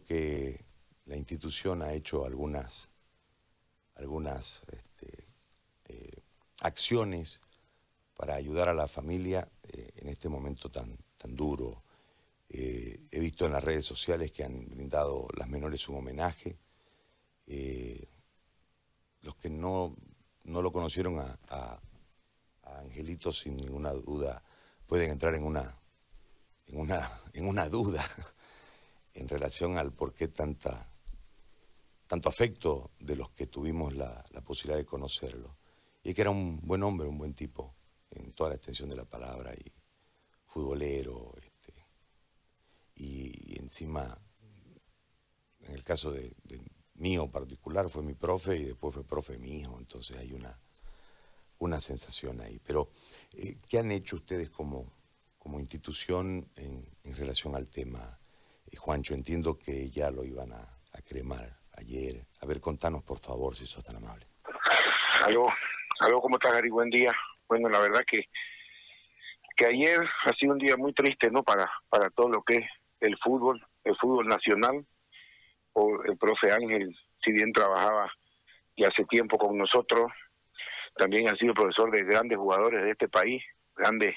que la institución ha hecho algunas, algunas este, eh, acciones para ayudar a la familia eh, en este momento tan, tan duro. Eh, he visto en las redes sociales que han brindado las menores un homenaje. los que no, no lo conocieron a, a, Angelito sin ninguna duda pueden entrar en una, en una, en una duda en relación al por qué tanta, tanto afecto de los que tuvimos la, posibilidad de conocerlo. Y que era un buen hombre, un buen tipo, en toda la extensión de la palabra, y futbolero, este, y, encima, en el caso de, mío particular, fue mi profe y después fue profe mi hijo, entonces hay una, una sensación ahí. Pero, eh, ¿qué han hecho ustedes como, como institución en, relación al tema? Eh, Juancho, entiendo que ya lo iban a cremar ayer. A ver, contanos por favor, si sos tan amable. Aló, aló, ¿cómo estás, Gary? Buen día. Bueno, la verdad que, que ayer ha sido un día muy triste, ¿no? Para, para todo lo que es el fútbol, el fútbol nacional. O el profe Ángel, si bien trabajaba y hace tiempo con nosotros, también ha sido profesor de grandes jugadores de este país, grandes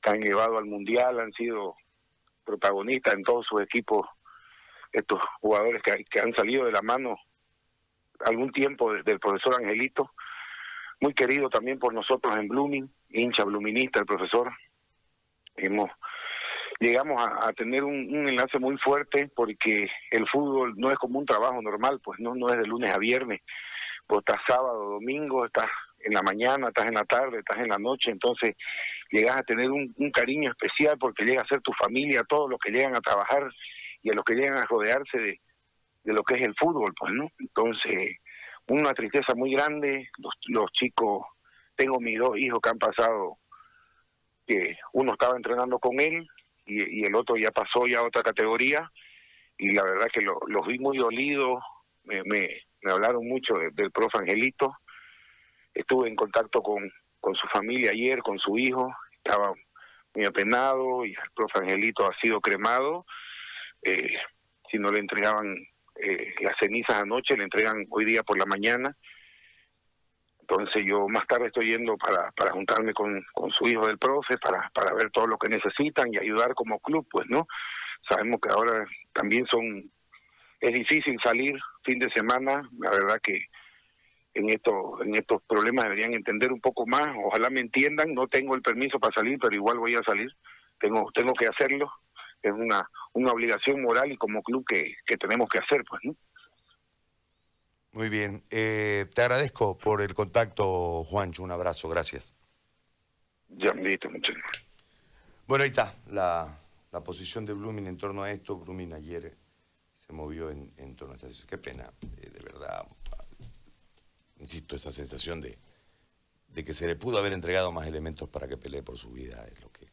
que han llevado al mundial, han sido protagonistas en todos sus equipos estos jugadores que, que han salido de la mano algún tiempo del profesor Angelito, muy querido también por nosotros en Blooming, hincha bluminista el profesor. Hemos llegamos a, tener un, enlace muy fuerte porque el fútbol no es como un trabajo normal, pues no no es de lunes a viernes, pues estás sábado, domingo, estás en la mañana, estás en la tarde, estás en la noche, entonces llegas a tener un, cariño especial porque llega a ser tu familia, todos los que llegan a trabajar y a los que llegan a rodearse de, lo que es el fútbol, pues, ¿no? Entonces, una tristeza muy grande, los, los chicos, tengo mis dos hijos que han pasado, que uno estaba entrenando con él y, el otro ya pasó ya a otra categoría, y la verdad que los vi muy dolidos, me, me, hablaron mucho del profe Angelito, estuve en contacto con, con su familia ayer, con su hijo, estaba muy apenado y el profe Angelito ha sido cremado eh, si no le entregaban eh, las cenizas anoche, le entregan hoy día por la mañana. Entonces yo más tarde estoy yendo para, para juntarme con, con su hijo del profe, para, para ver todo lo que necesitan y ayudar como club, pues, ¿no? Sabemos que ahora también son, es difícil salir fin de semana, la verdad que en estos, en estos problemas deberían entender un poco más, ojalá me entiendan, no tengo el permiso para salir, pero igual voy a salir, tengo, tengo que hacerlo, es una, una obligación moral y como club que, que tenemos que hacer, pues, ¿no? Muy bien. Eh, te agradezco por el contacto, Juancho. Un abrazo. Gracias. Ya, listo, muchas gracias. Bueno, ahí está la, la, posición de Blooming en torno a esto. Blooming ayer se movió en, en torno a esta Qué pena, eh, de verdad. Insisto, esa sensación de, de que se le pudo haber entregado más elementos para que pelee por su vida es lo que